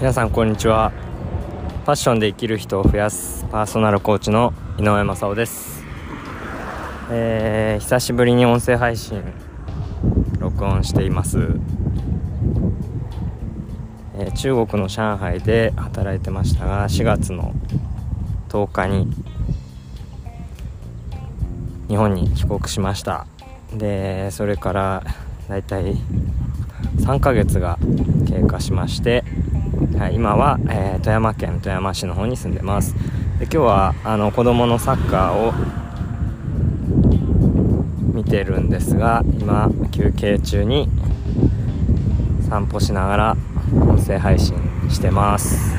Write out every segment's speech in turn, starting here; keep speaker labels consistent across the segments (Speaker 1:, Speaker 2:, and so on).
Speaker 1: 皆さんこんにちは。パッションで生きる人を増やすパーソナルコーチの井上正雄です、えー、久しぶりに音声配信録音しています、えー、中国の上海で働いてましたが4月の10日に日本に帰国しました。でそれからだいたい3ヶ月が経過しましてはい、今は、えー、富山県富山市の方に住んでます。で今日はあの子供のサッカーを見てるんですが今休憩中に散歩しながら音声配信してます。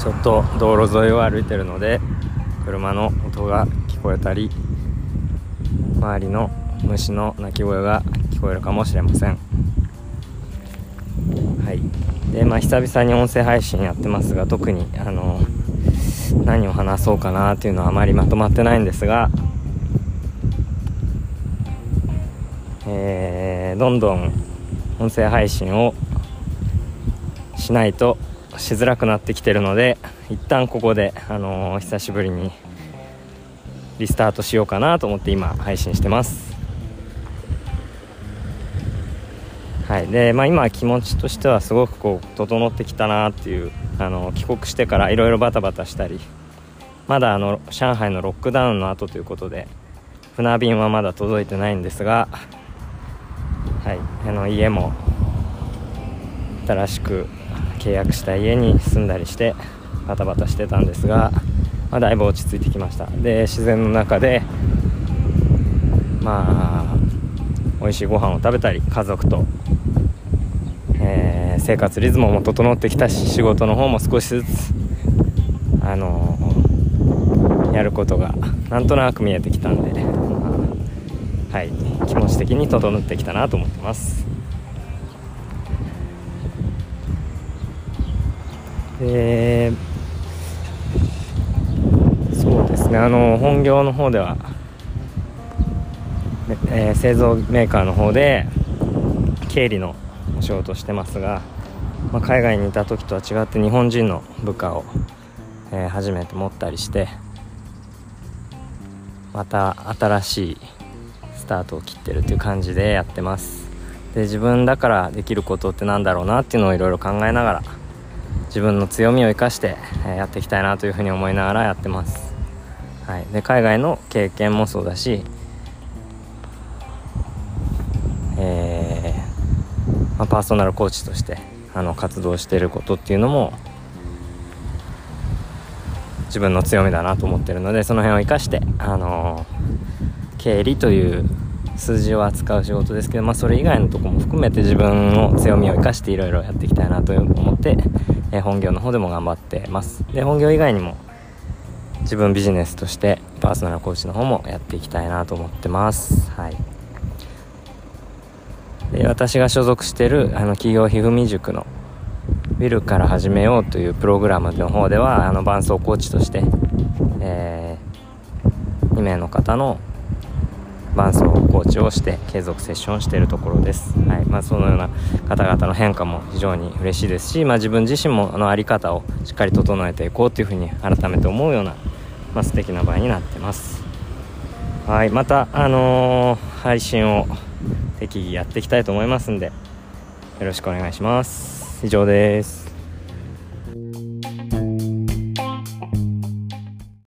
Speaker 1: ちょっと道路沿いを歩いてるので車の音が聞こえたり周りの虫の鳴き声が聞こえるかもしれません。はい。でまあ久々に音声配信やってますが特にあの何を話そうかなっていうのはあまりまとまってないんですが、えー、どんどん音声配信をしないとしづらくなってきてるので一旦ここで、あのー、久しぶりにリスタートしようかなと思って今配信してます。はい。でまあ、今、気持ちとしてはすごくこう整ってきたなっていうあの帰国してからいろいろバタバタしたりまだあの上海のロックダウンの後ということで船便はまだ届いてないんですが、はい、あの家も新しく契約した家に住んだりしてバタバタしてたんですが、まあ、だいぶ落ち着いてきました。で自然の中でまあ美味しいご飯を食べたり家族と、生活リズムも整ってきたし仕事の方も少しずつあのー、やることがなんとなく見えてきたんで、まあ、はい気持ち的に整ってきたなと思ってます。えそうですねあの本業の方では、えー、製造メーカーの方で経理の仕事してますが、まあ、海外にいた時とは違って日本人の部下を、えー、初めて持ったりしてまた新しいスタートを切ってるっていう感じでやってます。で自分だからできることってなんだろうなっていうのをいろいろ考えながら自分の強みを生かして、えやっていきたいなというふうに思いながらやってます、はい、で海外の経験もそうだしまあ、パーソナルコーチとしてあの活動していることっていうのも自分の強みだなと思ってるのでその辺を生かして、あの経理という数字を扱う仕事ですけど、まあ、それ以外のとこも含めて自分の強みを生かしていろいろやっていきたいなと思って、え本業の方でも頑張ってます。で本業以外にも自分ビジネスとしてパーソナルコーチの方もやっていきたいなと思ってます。はい。私が所属してるあの企業ひふみ塾のウィルから始めようというプログラムの方ではあの伴走コーチとして、えー、2名の方の伴走コーチをして継続セッションしているところです、はい。まあ、そのような方々の変化も非常に嬉しいですし、まあ、自分自身もあの在り方をしっかり整えていこうというふうに改めて思うような、まあ、素敵な場合になってます。はい。また、あのー、配信を適宜やっていきたいと思いますんでよろしくお願いします。以上です。